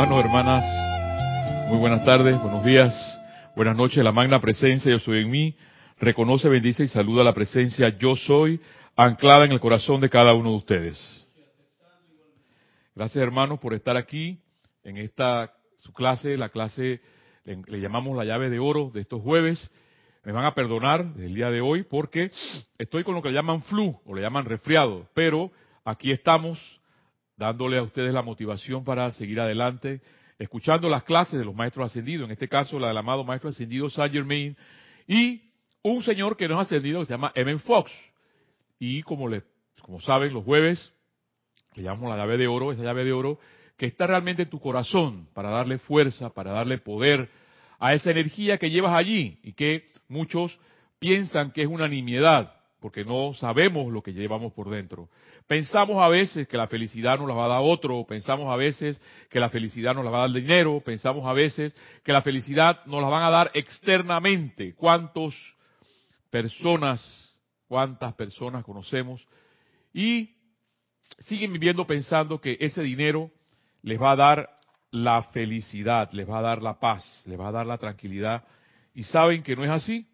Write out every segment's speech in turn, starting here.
hermanos, hermanas, muy buenas tardes, buenos días, buenas noches. La magna presencia, yo soy en mí, reconoce, bendice y saluda la presencia, yo soy, anclada en el corazón de cada uno de ustedes. Gracias, hermanos, por estar aquí en esta su clase, la clase le, le llamamos la llave de oro de estos jueves. Me van a perdonar del día de hoy porque estoy con lo que le llaman flu o le llaman resfriado, pero aquí estamos dándole a ustedes la motivación para seguir adelante, escuchando las clases de los maestros ascendidos, en este caso la del amado maestro ascendido Saint Germain, y un señor que nos ha ascendido que se llama Evan Fox. Y como, le, como saben, los jueves le llamamos la llave de oro, esa llave de oro que está realmente en tu corazón para darle fuerza, para darle poder a esa energía que llevas allí y que muchos piensan que es una nimiedad, porque no sabemos lo que llevamos por dentro. Pensamos a veces que la felicidad nos la va a dar otro, pensamos a veces que la felicidad nos la va a dar dinero, pensamos a veces que la felicidad nos la van a dar externamente. ¿Cuántas personas, cuántas personas conocemos y siguen viviendo pensando que ese dinero les va a dar la felicidad, les va a dar la paz, les va a dar la tranquilidad y saben que no es así?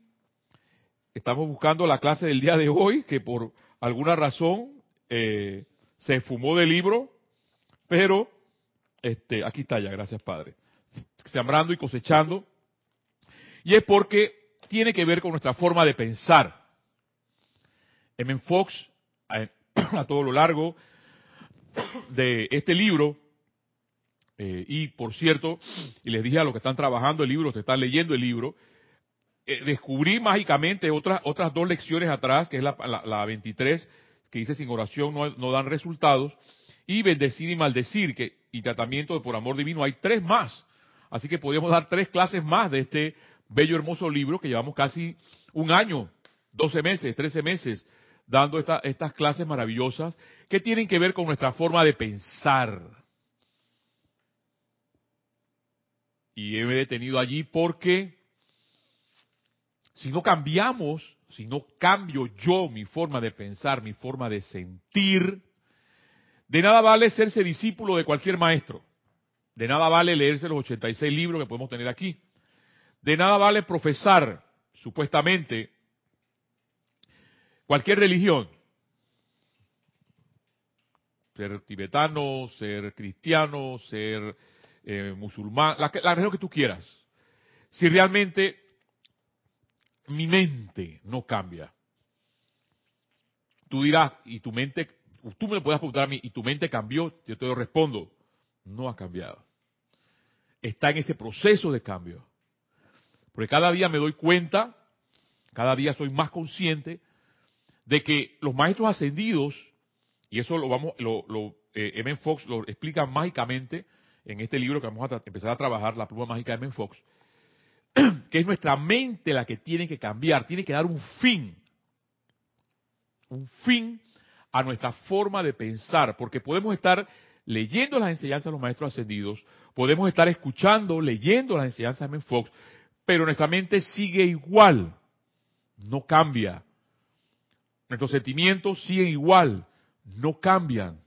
Estamos buscando la clase del día de hoy, que por alguna razón eh, se fumó del libro, pero este, aquí está ya, gracias Padre. Sembrando y cosechando. Y es porque tiene que ver con nuestra forma de pensar. M. Fox, a, todo lo largo de este libro, eh, y por cierto, y les dije a los que están trabajando el libro, que están leyendo el libro, eh, descubrí mágicamente otras, otras dos lecciones atrás, que es la, la, la 23, que dice sin oración no, no, dan resultados, y bendecir y maldecir, que, y tratamiento por amor divino, hay tres más. Así que podríamos dar tres clases más de este bello, hermoso libro que llevamos casi un año, 12 meses, 13 meses, dando esta, estas clases maravillosas que tienen que ver con nuestra forma de pensar. Y he detenido allí porque si no cambiamos, si no cambio yo mi forma de pensar, mi forma de sentir, de nada vale serse discípulo de cualquier maestro. De nada vale leerse los 86 libros que podemos tener aquí. De nada vale profesar, supuestamente, cualquier religión. Ser tibetano, ser cristiano, ser eh, musulmán, la, la religión que tú quieras. Si realmente mi mente no cambia. Tú dirás, y tu mente, tú me puedes preguntar a mí, ¿y tu mente cambió? Yo te lo respondo, no ha cambiado. Está en ese proceso de cambio. Porque cada día me doy cuenta, cada día soy más consciente de que los maestros ascendidos, y eso lo vamos, lo, lo eh, M. Fox lo explica mágicamente en este libro que vamos a empezar a trabajar, La pluma mágica de M. Fox, que es nuestra mente la que tiene que cambiar, tiene que dar un fin, un fin a nuestra forma de pensar, porque podemos estar leyendo las enseñanzas de los maestros ascendidos, podemos estar escuchando, leyendo las enseñanzas de M. Fox, pero nuestra mente sigue igual, no cambia. Nuestros sentimientos siguen igual, no cambian.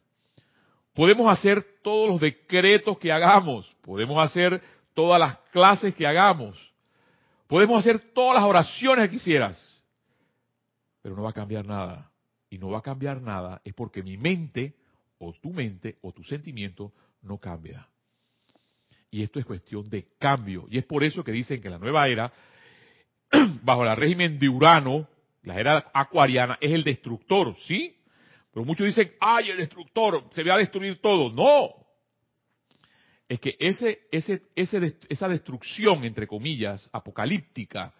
Podemos hacer todos los decretos que hagamos, podemos hacer todas las clases que hagamos, Podemos hacer todas las oraciones que quisieras, pero no va a cambiar nada. Y no va a cambiar nada es porque mi mente, o tu mente, o tu sentimiento, no cambia. Y esto es cuestión de cambio. Y es por eso que dicen que la nueva era, bajo el régimen de Urano, la era acuariana, es el destructor, ¿sí? Pero muchos dicen, ay, el destructor, se va a destruir todo. No, es que esa destrucción, entre comillas, apocalíptica,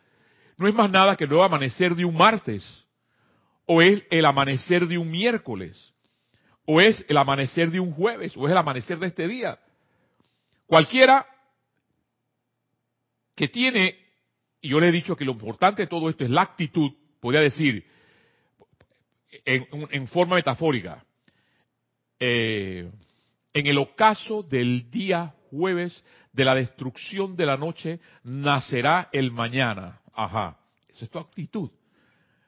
no es más nada que el nuevo amanecer de un martes, o es el amanecer de un miércoles, o es el amanecer de un jueves, o es el amanecer de este día. Cualquiera que tiene, y yo le he dicho que lo importante de todo esto es la actitud, podría decir, en, en forma metafórica, eh, en el ocaso del día jueves de la destrucción de la noche, nacerá el mañana. Ajá, esa es tu actitud.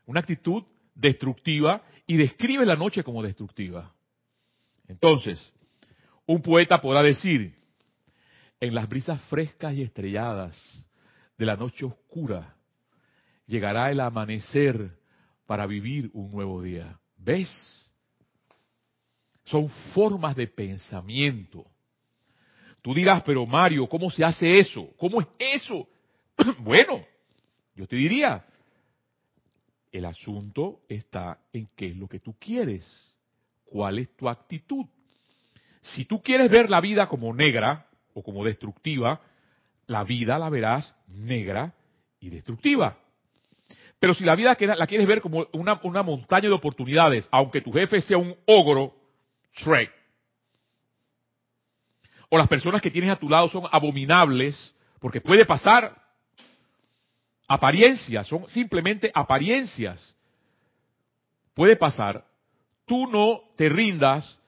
Una actitud destructiva y describe la noche como destructiva. Entonces, un poeta podrá decir, en las brisas frescas y estrelladas de la noche oscura, llegará el amanecer para vivir un nuevo día. ¿Ves? Son formas de pensamiento. Tú dirás, pero Mario, ¿cómo se hace eso? ¿Cómo es eso? bueno, yo te diría, el asunto está en qué es lo que tú quieres, cuál es tu actitud. Si tú quieres ver la vida como negra o como destructiva, la vida la verás negra y destructiva. Pero si la vida la quieres ver como una, una montaña de oportunidades, aunque tu jefe sea un ogro, Shrek, o las personas que tienes a tu lado son abominables, porque puede pasar apariencias, son simplemente apariencias. Puede pasar, tú no te rindas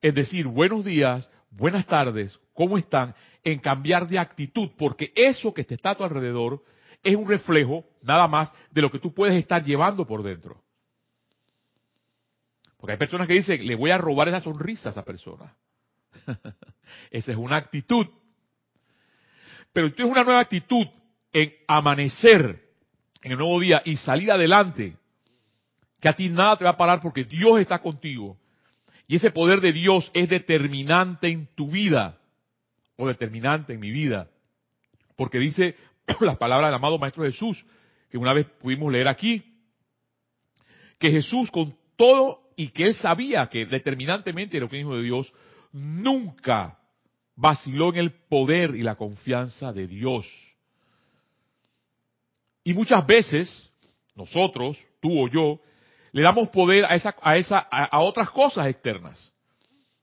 en decir buenos días, buenas tardes, ¿cómo están? En cambiar de actitud, porque eso que te está a tu alrededor es un reflejo nada más de lo que tú puedes estar llevando por dentro. Porque hay personas que dicen, le voy a robar esa sonrisa a esa persona. esa es una actitud. Pero tú tienes una nueva actitud en amanecer en el nuevo día y salir adelante, que a ti nada te va a parar porque Dios está contigo. Y ese poder de Dios es determinante en tu vida, o determinante en mi vida. Porque dice las palabras del amado Maestro Jesús, que una vez pudimos leer aquí, que Jesús con todo y que él sabía que determinantemente era el hijo de Dios, nunca vaciló en el poder y la confianza de Dios. Y muchas veces, nosotros, tú o yo, le damos poder a, esa, a, esa, a, otras cosas externas.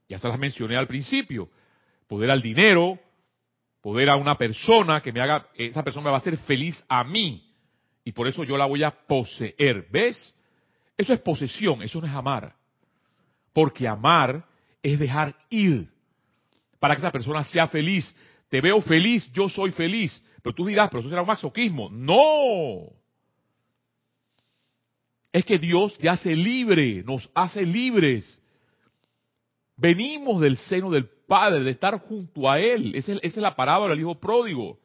Ya se las mencioné al principio. Poder al dinero, poder a una persona que me haga, esa persona me va a hacer feliz a mí. Y por eso yo la voy a poseer. ¿Ves? Eso es posesión, eso no es amar. Porque amar es dejar ir para que esa persona sea feliz. Te veo feliz, yo soy feliz. Pero tú dirás, pero eso será un masoquismo. No. Es que Dios te hace libre, nos hace libres. Venimos del seno del Padre, de estar junto a Él. Esa es, la parábola del Hijo Pródigo.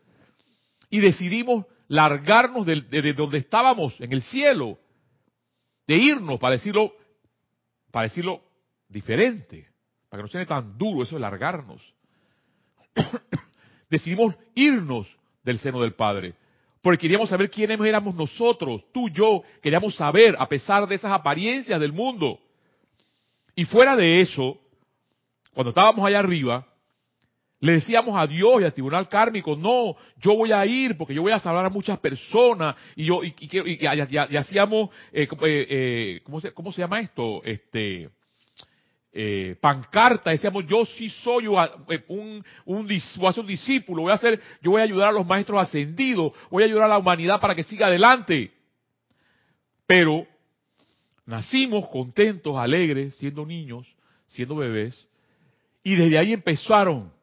Y decidimos largarnos de, de, donde estábamos, en el cielo. De irnos, para decirlo, para decirlo diferente. Para que no sea tan duro eso de largarnos. Decidimos irnos del seno del Padre. Porque queríamos saber quiénes éramos nosotros, tú, yo, queríamos saber a pesar de esas apariencias del mundo. Y fuera de eso, cuando estábamos allá arriba, le decíamos a Dios y al tribunal kármico, no, yo voy a ir porque yo voy a salvar a muchas personas y yo y, y, hacíamos, eh, eh, eh, ¿cómo, se, ¿cómo se llama esto? Este, pancarta, decíamos, yo sí soy un, un, un discípulo, voy a hacer, yo voy a ayudar a los maestros ascendidos, voy a ayudar a la humanidad para que siga adelante. Pero nacimos contentos, alegres, siendo niños, siendo bebés, y desde ahí empezaron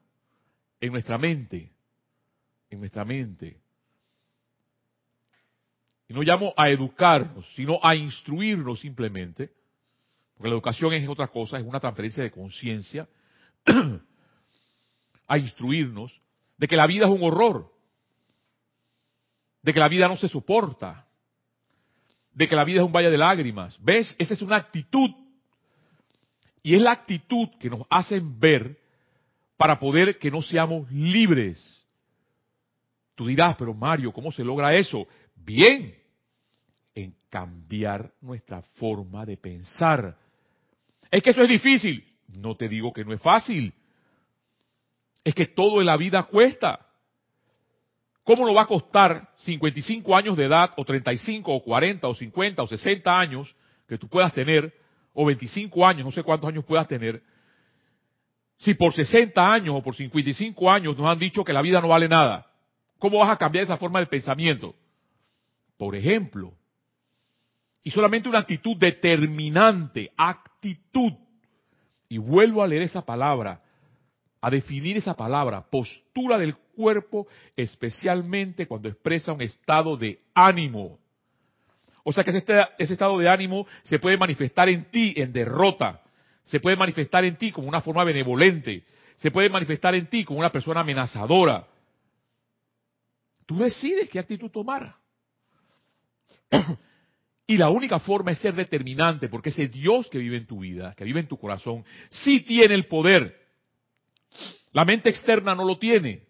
en nuestra mente, en nuestra mente. Y no llamo a educarnos, sino a instruirnos simplemente porque la educación es otra cosa, es una transferencia de conciencia, a instruirnos de que la vida es un horror, de que la vida no se soporta, de que la vida es un valle de lágrimas. ¿Ves? Esa es una actitud. Y es la actitud que nos hacen ver para poder que no seamos libres. Tú dirás, pero Mario, ¿cómo se logra eso? Bien, en cambiar nuestra forma de pensar. Es que eso es difícil. No te digo que no es fácil. Es que todo en la vida cuesta. ¿Cómo no va a costar 55 años de edad, o 35, o 40, o 50, o 60 años que tú puedas tener, o 25 años, no sé cuántos años puedas tener, si por 60 años o por 55 años nos han dicho que la vida no vale nada? ¿Cómo vas a cambiar esa forma de pensamiento? Por ejemplo, y solamente una actitud determinante, actitud. Y vuelvo a leer esa palabra, a definir esa palabra, postura del cuerpo, especialmente cuando expresa un estado de ánimo. O sea que ese, ese estado de ánimo se puede manifestar en ti en derrota, se puede manifestar en ti como una forma benevolente, se puede manifestar en ti como una persona amenazadora. Tú decides qué actitud tomar. Y la única forma es ser determinante, porque ese Dios que vive en tu vida, que vive en tu corazón, sí tiene el poder. La mente externa no lo tiene.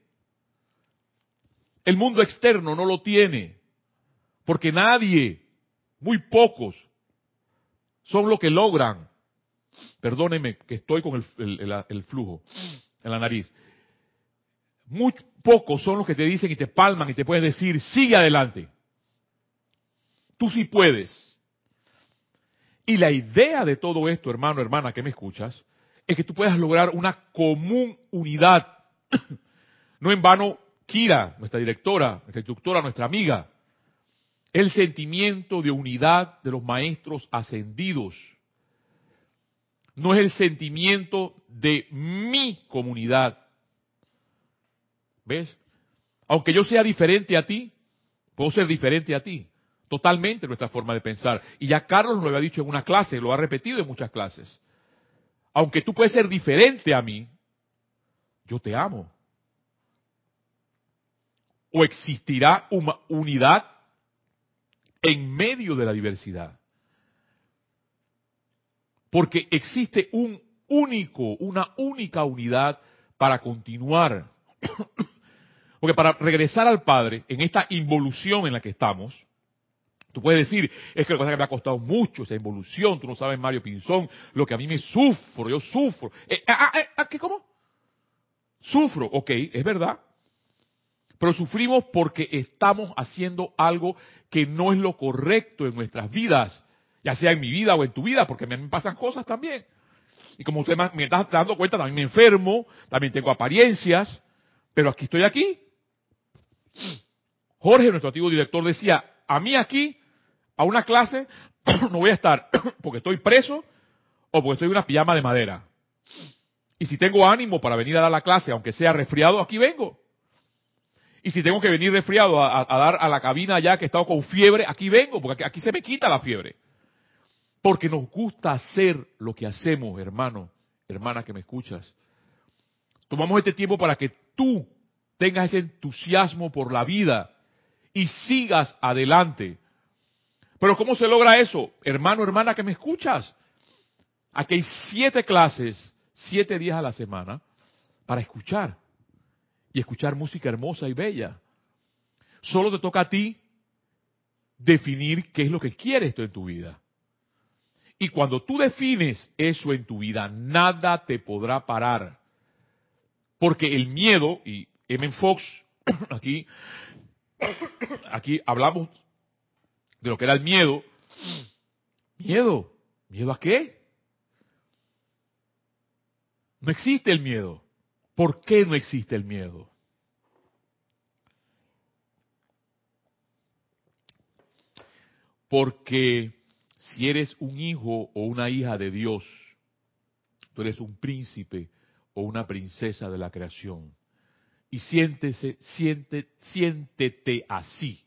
El mundo externo no lo tiene. Porque nadie, muy pocos, son los que logran. Perdónenme que estoy con el, flujo en la nariz. Muy pocos son los que te dicen y te palman y te pueden decir, sigue adelante. Tú sí puedes. Y la idea de todo esto, hermano, hermana, que me escuchas, es que tú puedas lograr una común unidad. No en vano, Kira, nuestra directora, nuestra instructora, nuestra amiga, el sentimiento de unidad de los maestros ascendidos. No es el sentimiento de mi comunidad. ¿Ves? Aunque yo sea diferente a ti, puedo ser diferente a ti totalmente nuestra forma de pensar. Y ya Carlos lo había dicho en una clase, lo ha repetido en muchas clases. Aunque tú puedes ser diferente a mí, yo te amo. O existirá una unidad en medio de la diversidad. Porque existe un único, una única unidad para continuar. Porque para regresar al Padre, en esta involución en la que estamos, Tú puedes decir, es que lo que me ha costado mucho esa evolución, tú no sabes, Mario Pinzón, lo que a mí me sufro, yo sufro. Eh, ah, ah, eh, ah, ¿Qué cómo? Sufro, ok, es verdad. Pero sufrimos porque estamos haciendo algo que no es lo correcto en nuestras vidas, ya sea en mi vida o en tu vida, porque me pasan cosas también. Y como usted me está dando cuenta, también me enfermo, también tengo apariencias, pero aquí estoy aquí. Jorge, nuestro antiguo director, decía, a mí aquí a una clase no voy a estar porque estoy preso o porque estoy en una pijama de madera. Y si tengo ánimo para venir a dar la clase, aunque sea resfriado, aquí vengo. Y si tengo que venir resfriado a, dar a la cabina ya que he estado con fiebre, aquí vengo, porque aquí, se me quita la fiebre. Porque nos gusta hacer lo que hacemos, hermano, hermana que me escuchas. Tomamos este tiempo para que tú tengas ese entusiasmo por la vida y sigas adelante. Pero ¿cómo se logra eso? Hermano, hermana, que me escuchas. Aquí hay siete clases, siete días a la semana, para escuchar. Y escuchar música hermosa y bella. Solo te toca a ti definir qué es lo que quieres tú en tu vida. Y cuando tú defines eso en tu vida, nada te podrá parar. Porque el miedo, y M. Fox aquí, aquí hablamos de lo que era el miedo. Miedo. ¿Miedo a qué? No existe el miedo. ¿Por qué no existe el miedo? Porque si eres un hijo o una hija de Dios, tú eres un príncipe o una princesa de la creación. Y siéntese, siente, siéntete así.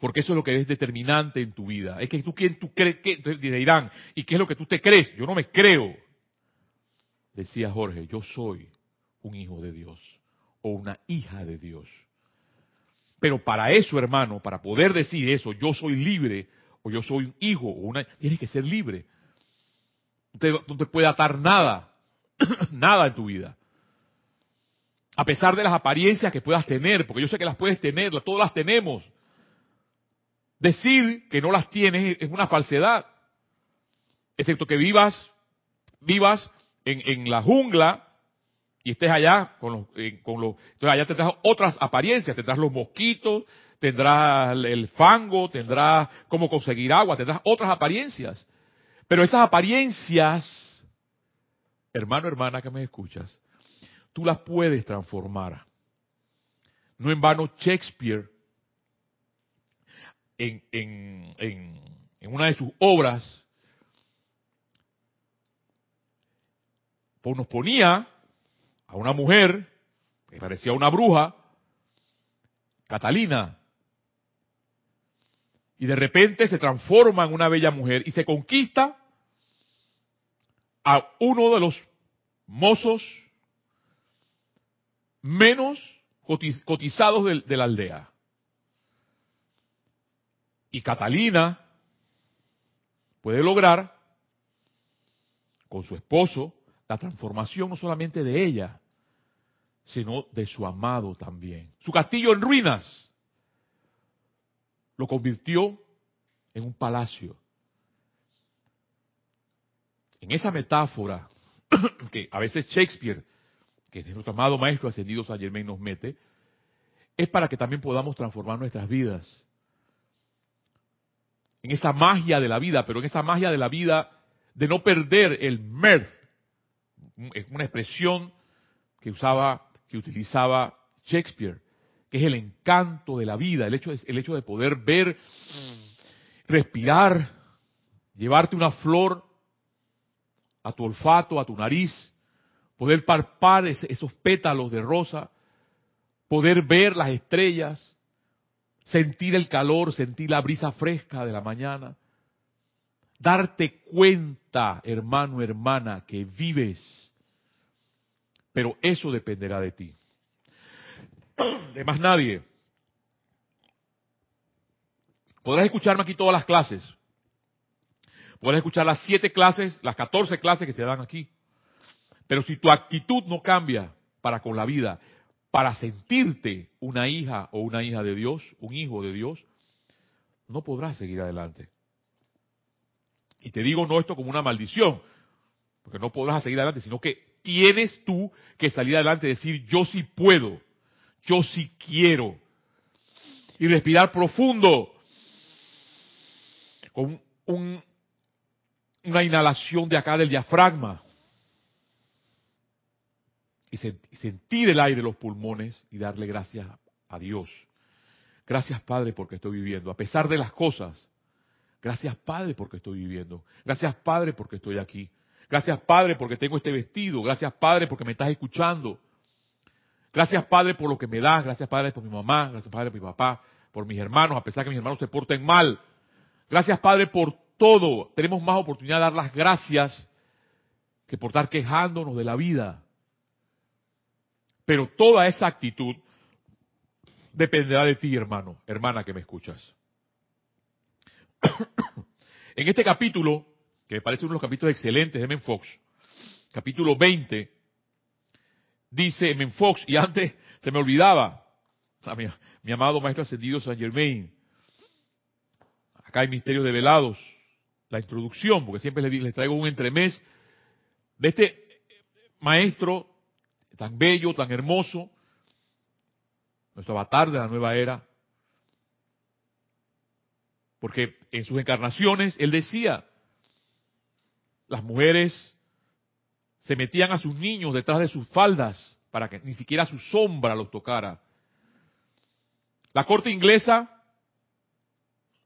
Porque eso es lo que es determinante en tu vida. Es que tú, ¿quién tú crees? Que, ¿y qué es lo que tú te crees? Yo no me creo. Decía Jorge, yo soy un hijo de Dios o una hija de Dios. Pero para eso, hermano, para poder decir eso, yo soy libre o yo soy un hijo o una, tienes que ser libre. no te puede atar nada, nada en tu vida. A pesar de las apariencias que puedas tener, porque yo sé que las puedes tener, todas las tenemos. Decir que no las tienes es una falsedad. Excepto que vivas, vivas en, la jungla y estés allá con los, con los, entonces allá tendrás otras apariencias, tendrás los mosquitos, tendrás el fango, tendrás cómo conseguir agua, tendrás otras apariencias. Pero esas apariencias, hermano, hermana que me escuchas, tú las puedes transformar. No en vano Shakespeare en, una de sus obras, nos ponía a una mujer que parecía una bruja, Catalina, y de repente se transforma en una bella mujer y se conquista a uno de los mozos menos cotizados de, de la aldea. Y Catalina puede lograr con su esposo la transformación no solamente de ella, sino de su amado también. Su castillo en ruinas lo convirtió en un palacio. En esa metáfora que a veces Shakespeare, que es nuestro amado maestro ascendido San Germain nos mete, es para que también podamos transformar nuestras vidas. En esa magia de la vida, pero en esa magia de la vida de no perder el es una expresión que usaba, que utilizaba Shakespeare, que es el encanto de la vida, el hecho, el hecho de poder ver, respirar, llevarte una flor a tu olfato, a tu nariz, poder parpar esos pétalos de rosa, poder ver las estrellas, sentir el calor, sentir la brisa fresca de la mañana, darte cuenta, hermano, hermana, que vives, pero eso dependerá de ti. De más nadie. Podrás escucharme aquí todas las clases. Podrás escuchar las siete clases, las catorce clases que se dan aquí. Pero si tu actitud no cambia para con la vida, para sentirte una hija o una hija de Dios, un hijo de Dios, no podrás seguir adelante. Y te digo no esto como una maldición, porque no podrás seguir adelante, sino que tienes tú que salir adelante y decir, yo sí puedo, yo sí quiero. Y respirar profundo, con un, una inhalación de acá del diafragma. Y, sentir el aire en los pulmones y darle gracias a Dios. Gracias Padre porque estoy viviendo. A pesar de las cosas, gracias Padre porque estoy viviendo. Gracias Padre porque estoy aquí. Gracias Padre porque tengo este vestido. Gracias Padre porque me estás escuchando. Gracias Padre por lo que me das. Gracias Padre por mi mamá. Gracias Padre por mi papá. Por mis hermanos, a pesar que mis hermanos se porten mal. Gracias Padre por todo. Tenemos más oportunidad de dar las gracias que por estar quejándonos de la vida. Pero toda esa actitud dependerá de ti, hermano, hermana que me escuchas. en este capítulo, que me parece uno de los capítulos excelentes de Men Fox, capítulo 20, dice Men Fox, y antes se me olvidaba, mi, mi amado maestro ascendido San Germain, acá hay misterios develados, la introducción, porque siempre les, traigo un entremés de este maestro tan bello, tan hermoso, nuestro avatar de la nueva era, porque en sus encarnaciones él decía, las mujeres se metían a sus niños detrás de sus faldas para que ni siquiera su sombra los tocara. La corte inglesa,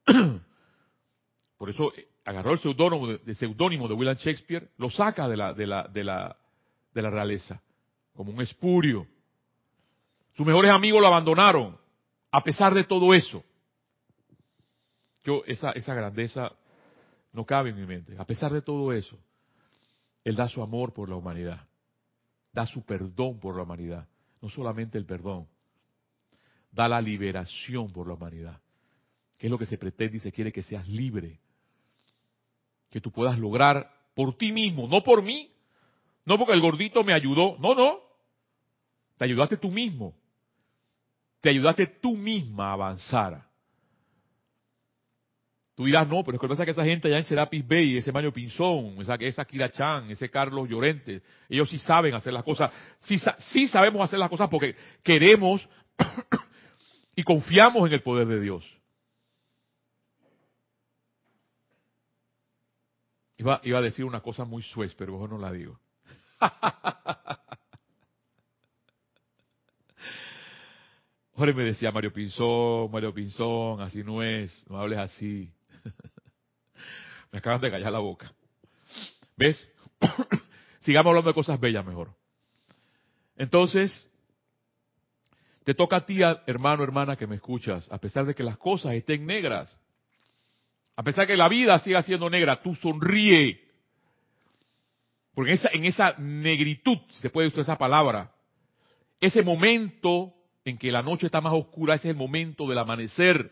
por eso agarró el seudónimo de, seudónimo de William Shakespeare, lo saca de la, de la, de la, de la realeza, como un espurio. Sus mejores amigos lo abandonaron, a pesar de todo eso. Yo, esa, esa grandeza no cabe en mi mente. A pesar de todo eso, Él da su amor por la humanidad. Da su perdón por la humanidad. No solamente el perdón, da la liberación por la humanidad. Que es lo que se pretende y se quiere que seas libre que tú puedas lograr por ti mismo, no por mí, no porque el gordito me ayudó, no, no, te ayudaste tú mismo, te ayudaste tú misma a avanzar. Tú dirás, no, pero es que pasa que esa gente allá en Serapis Bay, ese Mario Pinzón, esa, esa Kira Chan, ese Carlos Llorente, ellos sí saben hacer las cosas, sí, sí sabemos hacer las cosas porque queremos y confiamos en el poder de Dios. Iba, iba a decir una cosa muy suez, pero mejor no la digo. Jorge me decía, Mario Pinzón, Mario Pinzón, así no es, no hables así. me acaban de callar la boca. ¿Ves? Sigamos hablando de cosas bellas mejor. Entonces, te toca a ti, hermano, hermana, que me escuchas, a pesar de que las cosas estén negras, a pesar que la vida siga siendo negra, tú sonríe. Porque en esa, en esa negritud, si se puede usar esa palabra, ese momento en que la noche está más oscura, ese es el momento del amanecer.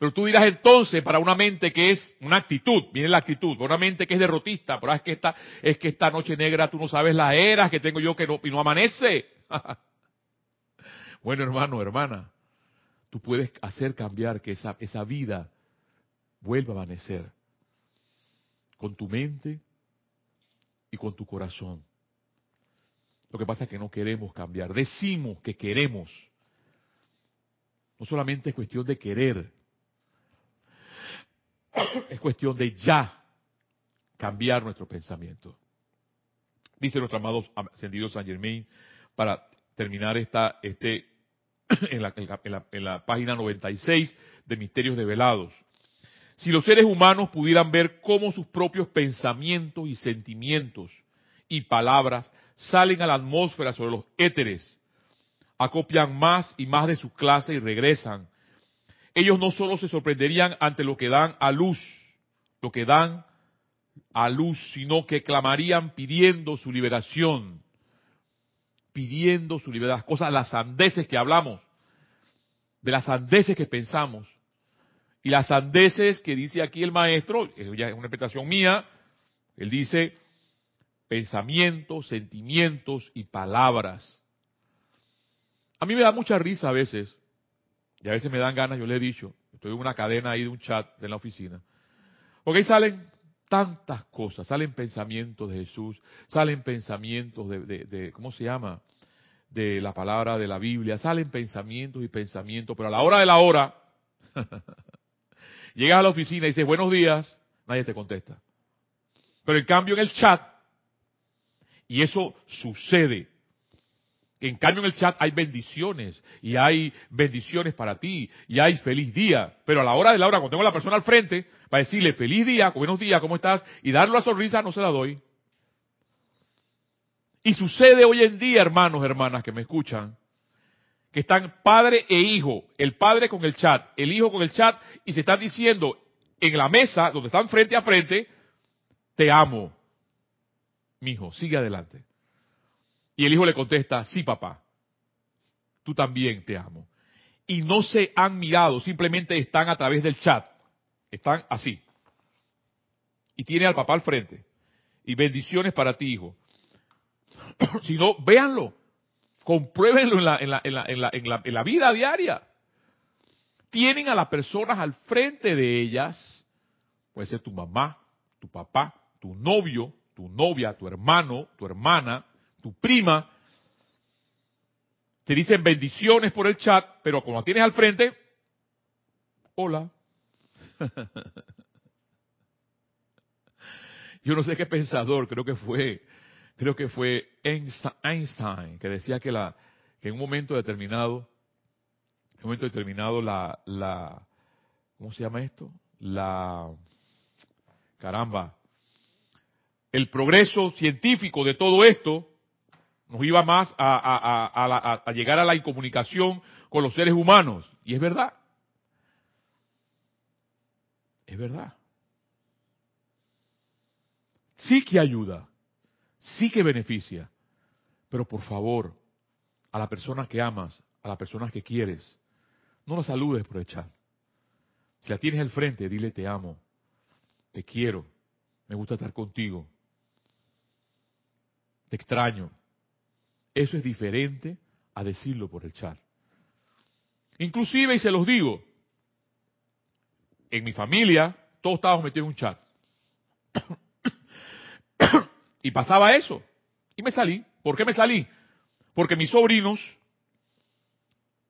Pero tú dirás entonces, para una mente que es una actitud, viene la actitud, para una mente que es derrotista, pero es que esta, es que esta noche negra tú no sabes las eras que tengo yo que no, y no amanece. bueno, hermano, hermana, tú puedes hacer cambiar que esa, esa vida vuelva a amanecer con tu mente y con tu corazón. Lo que pasa es que no queremos cambiar. Decimos que queremos. No solamente es cuestión de querer, es cuestión de ya cambiar nuestro pensamiento. Dice nuestro amado ascendido San Germain, para terminar esta, este, en la, en la, en la página 96 de Misterios Develados. Si los seres humanos pudieran ver cómo sus propios pensamientos y sentimientos y palabras salen a la atmósfera sobre los éteres, acopian más y más de su clase y regresan. Ellos no solo se sorprenderían ante lo que dan a luz, lo que dan a luz, sino que clamarían pidiendo su liberación, pidiendo su liberación, cosas, las sandeces que hablamos, de las sandeces que pensamos, y las sandeces que dice aquí el maestro, es una interpretación mía, él dice pensamientos, sentimientos y palabras. A mí me da mucha risa a veces, y a veces me dan ganas, yo le he dicho, estoy en una cadena ahí de un chat de la oficina, porque ahí salen tantas cosas, salen pensamientos de Jesús, salen pensamientos de, de, de ¿cómo se llama? De la palabra de la Biblia, salen pensamientos y pensamientos, pero a la hora de la hora, Llegas a la oficina y dices buenos días, nadie te contesta. Pero en cambio en el chat, y eso sucede, en cambio en el chat hay bendiciones, y hay bendiciones para ti, y hay feliz día. Pero a la hora de la hora, cuando tengo a la persona al frente, para decirle feliz día, buenos días, ¿cómo estás? Y darle la sonrisa, no se la doy. Y sucede hoy en día, hermanos, hermanas que me escuchan, que están padre e hijo, el padre con el chat, el hijo con el chat, y se están diciendo en la mesa, donde están frente a frente, te amo, mi hijo, sigue adelante. Y el hijo le contesta, sí papá, tú también te amo. Y no se han mirado, simplemente están a través del chat, están así. Y tiene al papá al frente. Y bendiciones para ti, hijo. si no, véanlo Compruébenlo en la, en la, en la, en la, en la, vida diaria. Tienen a las personas al frente de ellas, puede ser tu mamá, tu papá, tu novio, tu novia, tu hermano, tu hermana, tu prima. Te dicen bendiciones por el chat, pero cuando tienes al frente, hola. Yo no sé qué pensador, creo que fue creo que fue Einstein, que decía que, la, que en un momento determinado, en un momento determinado la, la, ¿cómo se llama esto? La, caramba, el progreso científico de todo esto nos iba más a, a, llegar a la incomunicación con los seres humanos. Y es verdad. Es verdad. Sí que ayuda sí que beneficia. Pero por favor, a la persona que amas, a la persona que quieres, no la saludes por el. Si la tienes al frente, dile te amo, te quiero, me gusta estar contigo, te extraño. Eso es diferente a decirlo por el chat. Inclusive, y se los digo, en mi familia todos estábamos metidos en un chat. Y pasaba eso. Y me salí. ¿Por qué me salí? Porque mis sobrinos,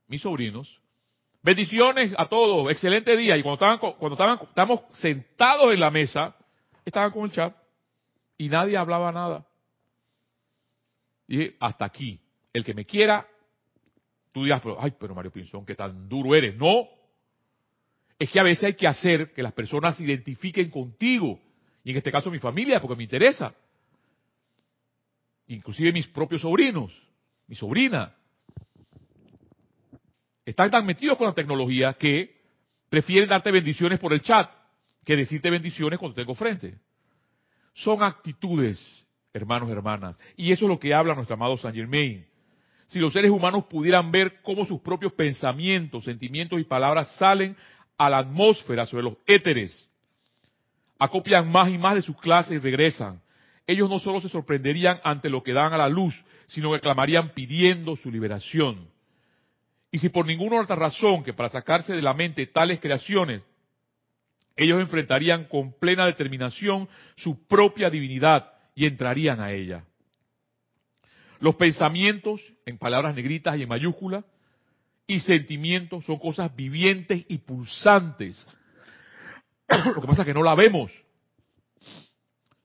mis sobrinos, bendiciones a todos, excelente día. Y cuando estaban, cuando estaban, estamos sentados en la mesa, estaban con el chat y nadie hablaba nada. Y hasta aquí. El que me quiera, tú dirás, pero, ay, pero Mario Pinzón, qué tan duro eres. No. Es que a veces hay que hacer que las personas se identifiquen contigo. Y en este caso mi familia, porque me interesa inclusive mis propios sobrinos, mi sobrina, están tan metidos con la tecnología que prefieren darte bendiciones por el chat que decirte bendiciones cuando tengo frente. Son actitudes hermanos, hermanas. Y eso es lo que habla nuestro amado Saint Germain. Si los seres humanos pudieran ver cómo sus propios pensamientos, sentimientos y palabras salen a la atmósfera sobre los éteres, acopian más y más de sus clases y regresan. Ellos no solo se sorprenderían ante lo que dan a la luz, sino que clamarían pidiendo su liberación. Y si por ninguna otra razón que para sacarse de la mente tales creaciones, ellos enfrentarían con plena determinación su propia divinidad y entrarían a ella. Los pensamientos, en palabras negritas y en mayúsculas, y sentimientos son cosas vivientes y pulsantes. Lo que pasa es que no la vemos.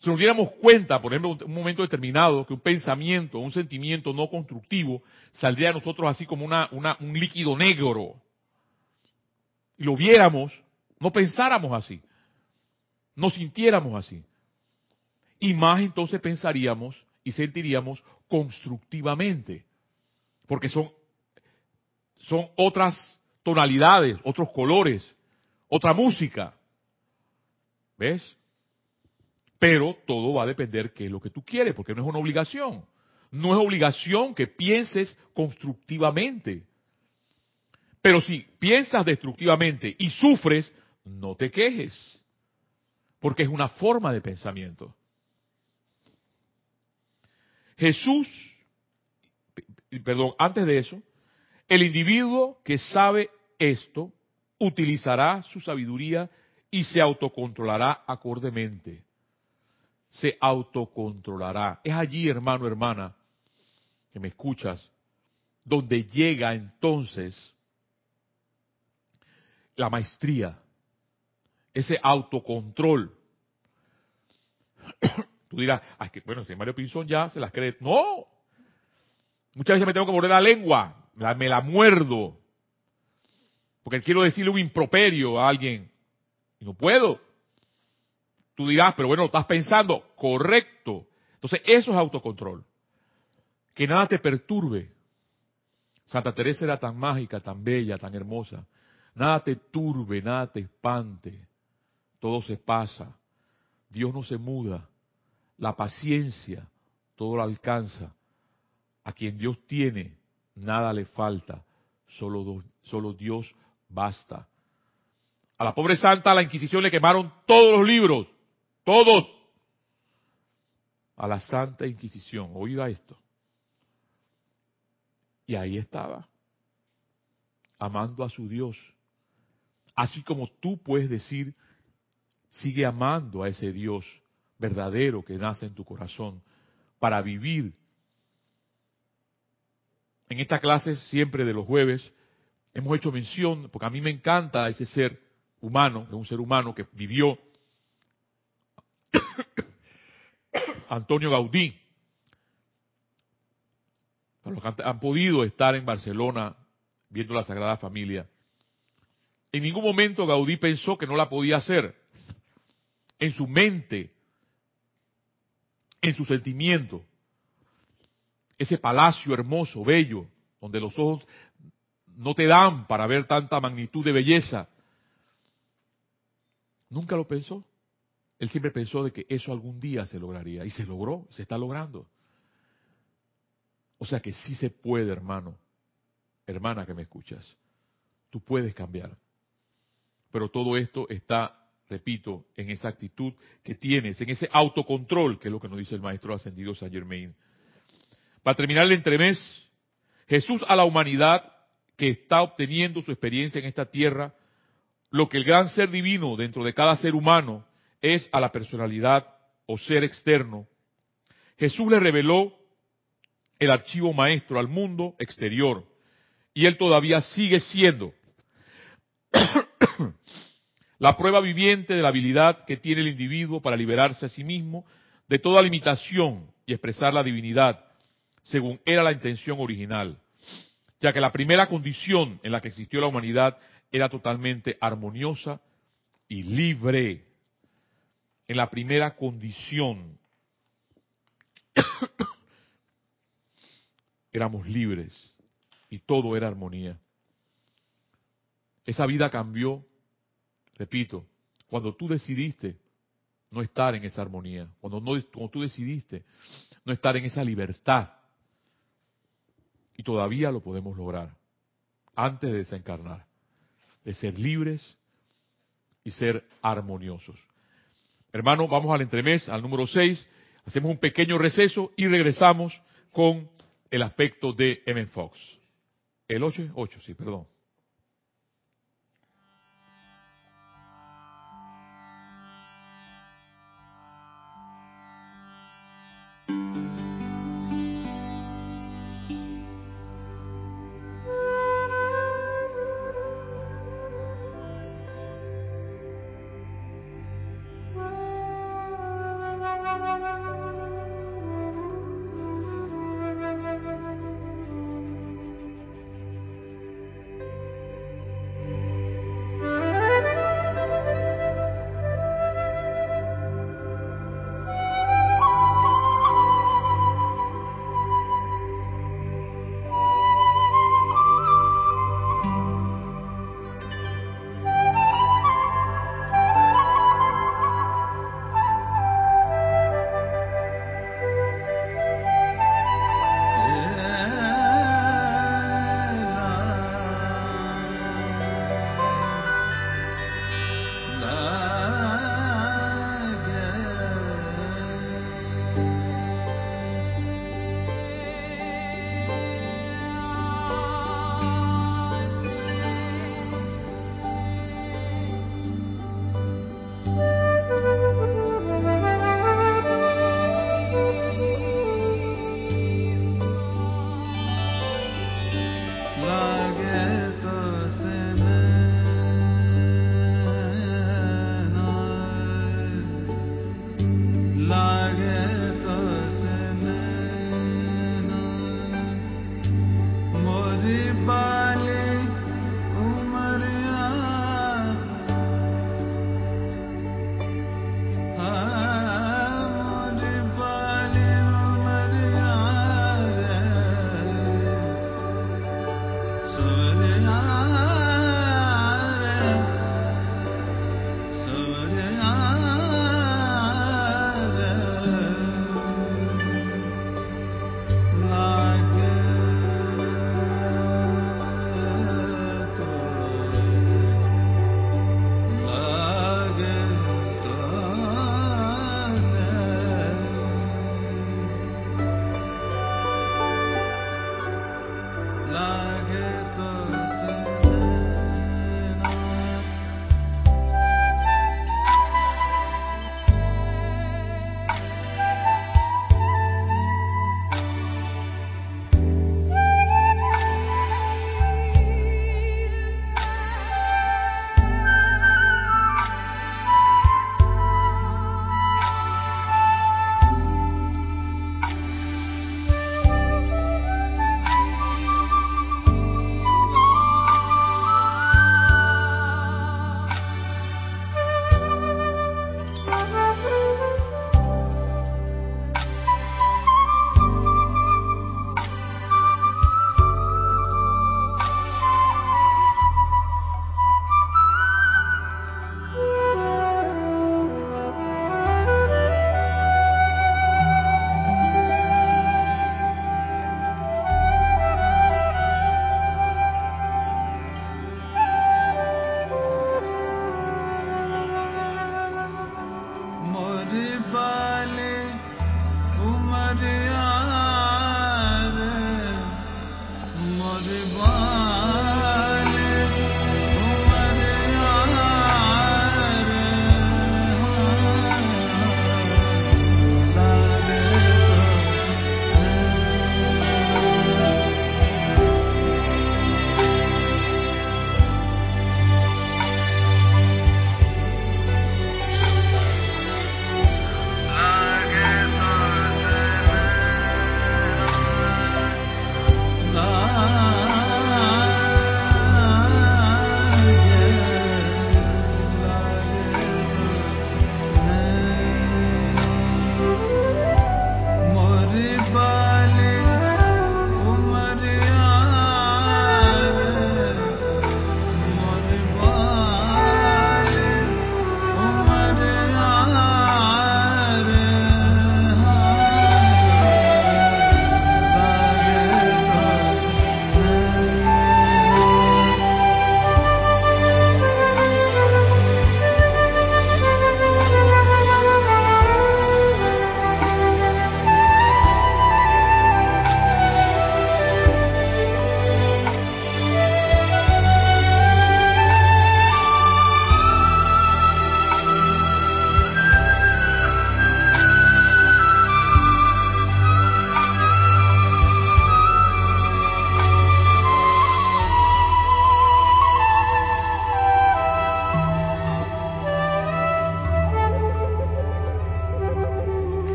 Si nos diéramos cuenta, por ejemplo, en un momento determinado, que un pensamiento, un sentimiento no constructivo saldría a nosotros así como una, un líquido negro, y lo viéramos, no pensáramos así, no sintiéramos así. Y más entonces pensaríamos y sentiríamos constructivamente, porque son, son otras tonalidades, otros colores, otra música. ¿Ves? Pero todo va a depender qué es lo que tú quieres, porque no es una obligación. No es obligación que pienses constructivamente. Pero si piensas destructivamente y sufres, no te quejes, porque es una forma de pensamiento. Jesús, perdón, antes de eso, el individuo que sabe esto utilizará su sabiduría y se autocontrolará acordemente. Se autocontrolará. Es allí, hermano, hermana, que me escuchas, donde llega entonces la maestría, ese autocontrol. Tú dirás, ay, que, bueno, si Mario Pinzón ya se las cree. No. Muchas veces me tengo que morder la lengua, me la muerdo. Porque quiero decirle un improperio a alguien. Y no puedo. Tú dirás, pero bueno, estás pensando. Correcto. Entonces, eso es autocontrol. Que nada te perturbe. Santa Teresa era tan mágica, tan bella, tan hermosa. Nada te turbe, nada te espante. Todo se pasa. Dios no se muda. La paciencia todo lo alcanza. A quien Dios tiene, nada le falta. Solo, Dios basta. A la pobre santa, la Inquisición le quemaron todos los libros. Todos. A la Santa Inquisición. Oiga esto. Y ahí estaba. Amando a su Dios. Así como tú puedes decir, sigue amando a ese Dios verdadero que nace en tu corazón para vivir. En esta clase, siempre de los jueves, hemos hecho mención, porque a mí me encanta ese ser humano, es un ser humano que vivió Antonio Gaudí. Para los que han podido estar en Barcelona viendo la Sagrada Familia, en ningún momento Gaudí pensó que no la podía hacer. En su mente en su sentimiento. Ese palacio hermoso, bello, donde los ojos no te dan para ver tanta magnitud de belleza. Nunca lo pensó. Él siempre pensó de que eso algún día se lograría. Y se logró, se está logrando. O sea que sí se puede, hermano, hermana que me escuchas. Tú puedes cambiar. Pero todo esto está repito, en esa actitud que tienes, en ese autocontrol, que es lo que nos dice el maestro ascendido Saint Germain. Para terminar el entremés, Jesús a la humanidad que está obteniendo su experiencia en esta tierra, lo que el gran ser divino dentro de cada ser humano es a la personalidad o ser externo. Jesús le reveló el archivo maestro al mundo exterior y él todavía sigue siendo la prueba viviente de la habilidad que tiene el individuo para liberarse a sí mismo de toda limitación y expresar la divinidad, según era la intención original, ya que la primera condición en la que existió la humanidad era totalmente armoniosa y libre. En la primera condición éramos libres y todo era armonía. Esa vida cambió Repito, cuando tú decidiste no estar en esa armonía, cuando, no, cuando tú decidiste no estar en esa libertad. Y todavía lo podemos lograr antes de desencarnar, de ser libres y ser armoniosos. Hermano, vamos al entremés, al número 6, hacemos un pequeño receso y regresamos con el aspecto de M. Fox. El 8, 8, sí, perdón. La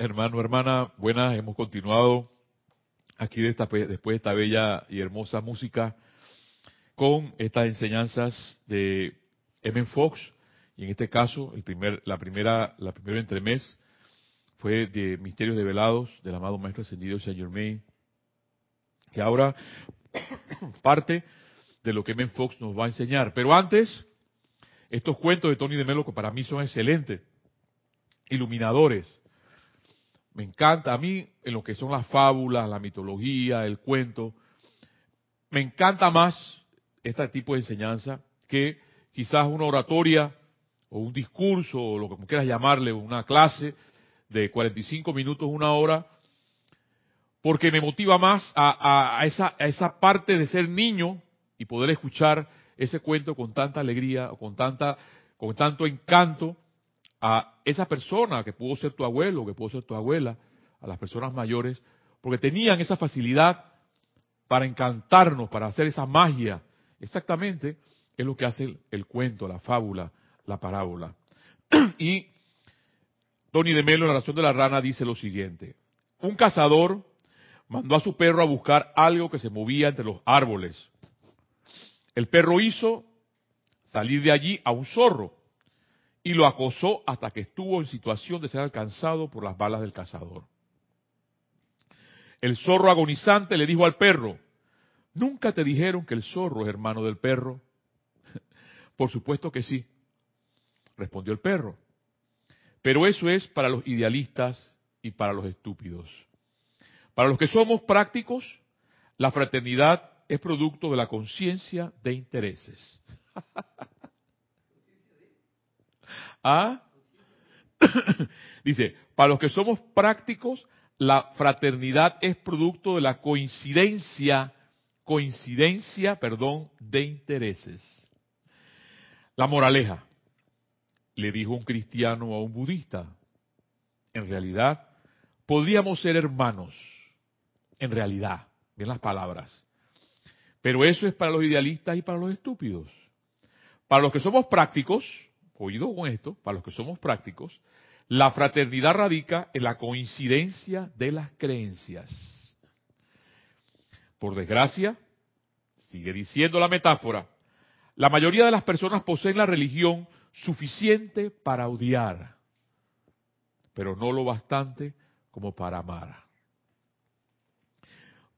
Hermano, hermana, buenas, hemos continuado aquí de esta, después de esta bella y hermosa música con estas enseñanzas de M. Fox, y en este caso, el primer, la primera, la primera entremés fue de Misterios Develados del amado Maestro Ascendido Saint Germain, que ahora parte de lo que M. Fox nos va a enseñar. Pero antes, estos cuentos de Tony de Melo que para mí son excelentes, iluminadores. Me encanta, a mí en lo que son las fábulas, la mitología, el cuento, me encanta más este tipo de enseñanza que quizás una oratoria o un discurso o lo que quieras llamarle, una clase de 45 minutos, una hora, porque me motiva más a, esa, a esa parte de ser niño y poder escuchar ese cuento con tanta alegría, con tanta, con tanto encanto a esa persona que pudo ser tu abuelo, que pudo ser tu abuela, a las personas mayores, porque tenían esa facilidad para encantarnos, para hacer esa magia. Exactamente es lo que hace el, cuento, la fábula, la parábola. y Tony de Melo en la Nación de la Rana dice lo siguiente. Un cazador mandó a su perro a buscar algo que se movía entre los árboles. El perro hizo salir de allí a un zorro y lo acosó hasta que estuvo en situación de ser alcanzado por las balas del cazador. El zorro agonizante le dijo al perro, ¿nunca te dijeron que el zorro es hermano del perro? por supuesto que sí, respondió el perro. Pero eso es para los idealistas y para los estúpidos. Para los que somos prácticos, la fraternidad es producto de la conciencia de intereses. Dice, para los que somos prácticos, la fraternidad es producto de la coincidencia, coincidencia, perdón, de intereses. La moraleja, le dijo un cristiano a un budista, en realidad, podríamos ser hermanos, en realidad, bien las palabras. Pero eso es para los idealistas y para los estúpidos. Para los que somos prácticos, oído con esto, para los que somos prácticos, la fraternidad radica en la coincidencia de las creencias. Por desgracia, sigue diciendo la metáfora, la mayoría de las personas poseen la religión suficiente para odiar, pero no lo bastante como para amar.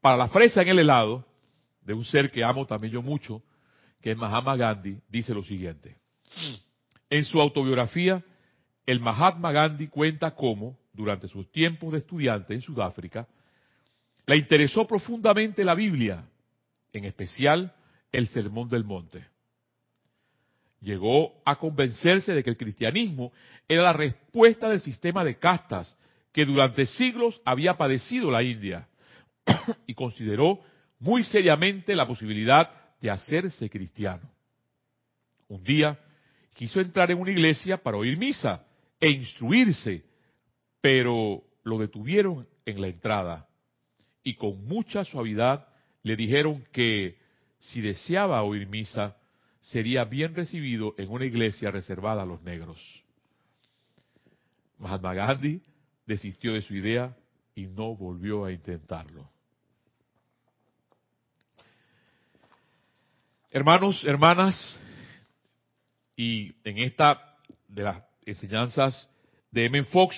Para la fresa en el helado, de un ser que amo también yo mucho, que es Mahatma Gandhi, dice lo siguiente. En su autobiografía, el Mahatma Gandhi cuenta cómo, durante sus tiempos de estudiante en Sudáfrica, le interesó profundamente la Biblia, en especial el Sermón del Monte. Llegó a convencerse de que el cristianismo era la respuesta del sistema de castas que durante siglos había padecido la India y consideró muy seriamente la posibilidad de hacerse cristiano. Un día quiso entrar en una iglesia para oír misa e instruirse, pero lo detuvieron en la entrada y con mucha suavidad le dijeron que si deseaba oír misa, sería bien recibido en una iglesia reservada a los negros. Mahatma Gandhi desistió de su idea y no volvió a intentarlo. Hermanos, hermanas, y en esta de las enseñanzas de M. Fox,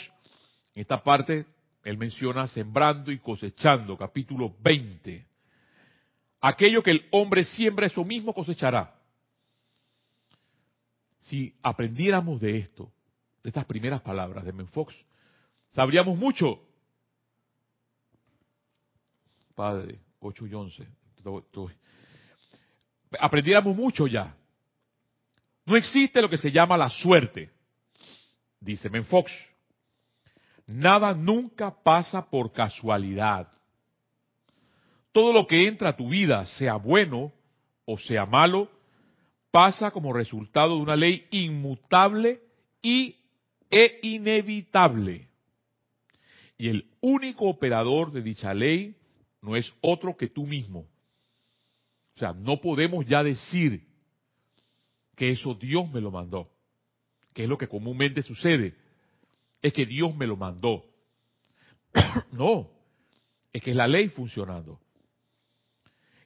en esta parte, él menciona sembrando y cosechando, capítulo 20. Aquello que el hombre siembra, eso mismo cosechará. Si aprendiéramos de esto, de estas primeras palabras de M. Fox, sabríamos mucho. Padre, 8 y 11. Aprendiéramos mucho ya. No existe lo que se llama la suerte, dice Menfox. Nada nunca pasa por casualidad. Todo lo que entra a tu vida, sea bueno o sea malo, pasa como resultado de una ley inmutable y, e inevitable. Y el único operador de dicha ley no es otro que tú mismo. O sea, no podemos ya decir que eso Dios me lo mandó, que es lo que comúnmente sucede, es que Dios me lo mandó. no, es que es la ley funcionando.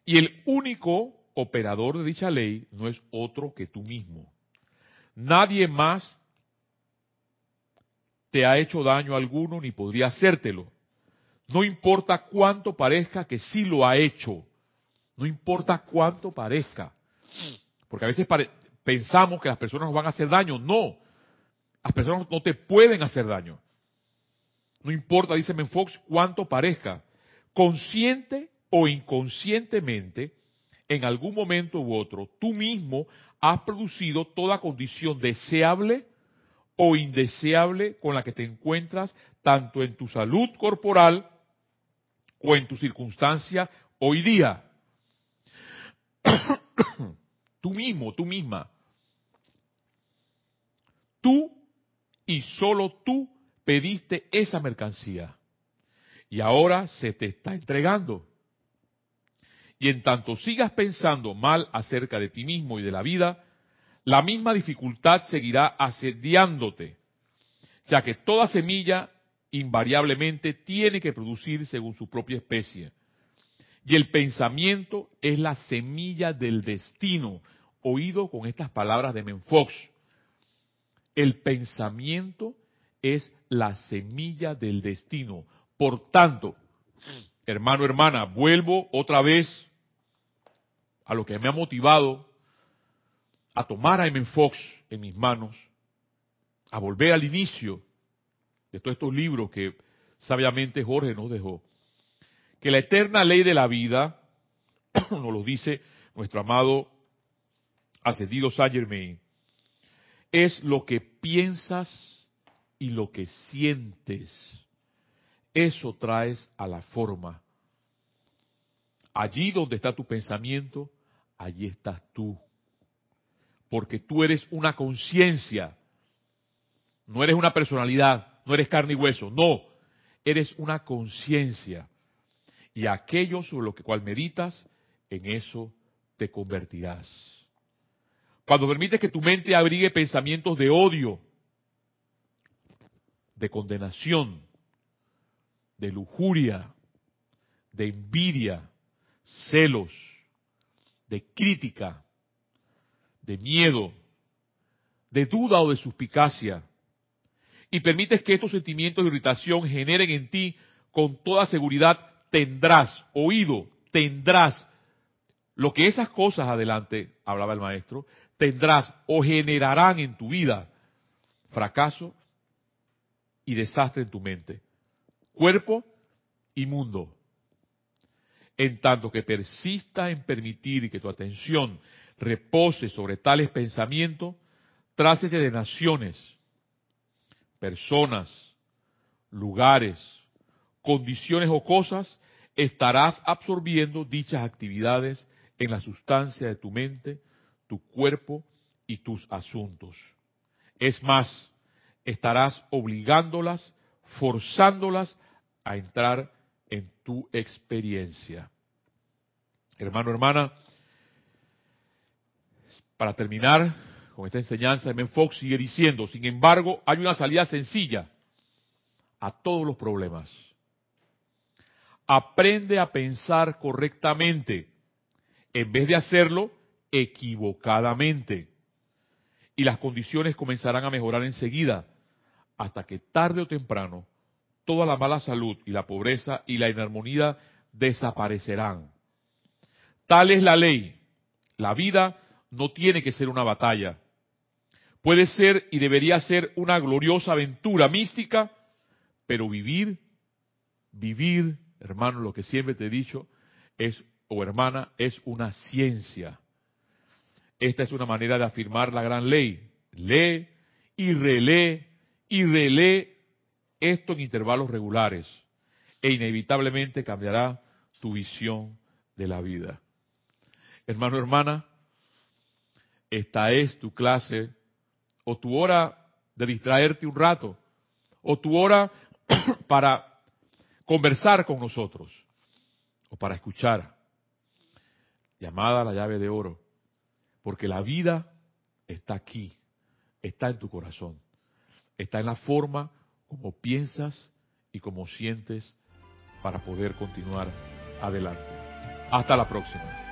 Y el único operador de dicha ley no es otro que tú mismo. Nadie más te ha hecho daño alguno ni podría hacértelo. No importa cuánto parezca que sí lo ha hecho. No importa cuánto parezca. Porque a veces pensamos que las personas nos van a hacer daño. No. Las personas no te pueden hacer daño. No importa, dice Menfox, cuánto parezca. Consciente o inconscientemente, en algún momento u otro, tú mismo has producido toda condición deseable o indeseable con la que te encuentras tanto en tu salud corporal o en tu circunstancia hoy día. tú mismo, tú misma. Tú y solo tú pediste esa mercancía. Y ahora se te está entregando. Y en tanto sigas pensando mal acerca de ti mismo y de la vida, la misma dificultad seguirá asediándote, ya que toda semilla invariablemente tiene que producir según su propia especie. Y el pensamiento es la semilla del destino, oído con estas palabras de Menfox. El pensamiento es la semilla del destino. Por tanto, hermano, hermana, vuelvo otra vez a lo que me ha motivado a tomar a M. Fox en mis manos, a volver al inicio de todos estos libros que sabiamente Jorge nos dejó, que la eterna ley de la vida, nos lo dice nuestro amado ascendido Saint Germain, es lo que piensas y lo que sientes. Eso traes a la forma. Allí donde está tu pensamiento, allí estás tú porque tú eres una conciencia. No eres una personalidad, no eres carne y hueso, no, eres una conciencia. Y aquello sobre lo que cual meditas, en eso te convertirás. Cuando permites que tu mente abrigue pensamientos de odio, de condenación, de lujuria, de envidia, celos, de crítica, de miedo, de duda o de suspicacia, y permites que estos sentimientos de irritación generen en ti, con toda seguridad tendrás, oído, tendrás lo que esas cosas adelante, hablaba el maestro, tendrás o generarán en tu vida fracaso y desastre en tu mente, cuerpo y mundo. En tanto que persista en permitir que tu atención repose sobre tales pensamientos, trátese de naciones, personas, lugares, condiciones o cosas, estarás absorbiendo dichas actividades en la sustancia de tu mente, tu cuerpo y tus asuntos. Es más, estarás obligándolas, forzándolas a entrar en tu experiencia. Hermano, hermana, para terminar con esta enseñanza, Men Fox sigue diciendo, sin embargo, hay una salida sencilla a todos los problemas. Aprende a pensar correctamente en vez de hacerlo equivocadamente. Y las condiciones comenzarán a mejorar enseguida, hasta que tarde o temprano toda la mala salud y la pobreza y la inarmonía desaparecerán. Tal es la ley. La vida no tiene que ser una batalla. Puede ser y debería ser una gloriosa aventura mística, pero vivir, vivir, hermano, lo que siempre te he dicho, es, o hermana, es una ciencia. Esta es una manera de afirmar la gran ley. Lee y relee y relee esto en intervalos regulares e inevitablemente cambiará tu visión de la vida. Hermano, hermana, esta es tu clase o tu hora de distraerte un rato o tu hora para conversar con nosotros o para escuchar. Llamada la llave de oro, porque la vida está aquí, está en tu corazón, está en la forma como piensas y cómo sientes para poder continuar adelante. Hasta la próxima.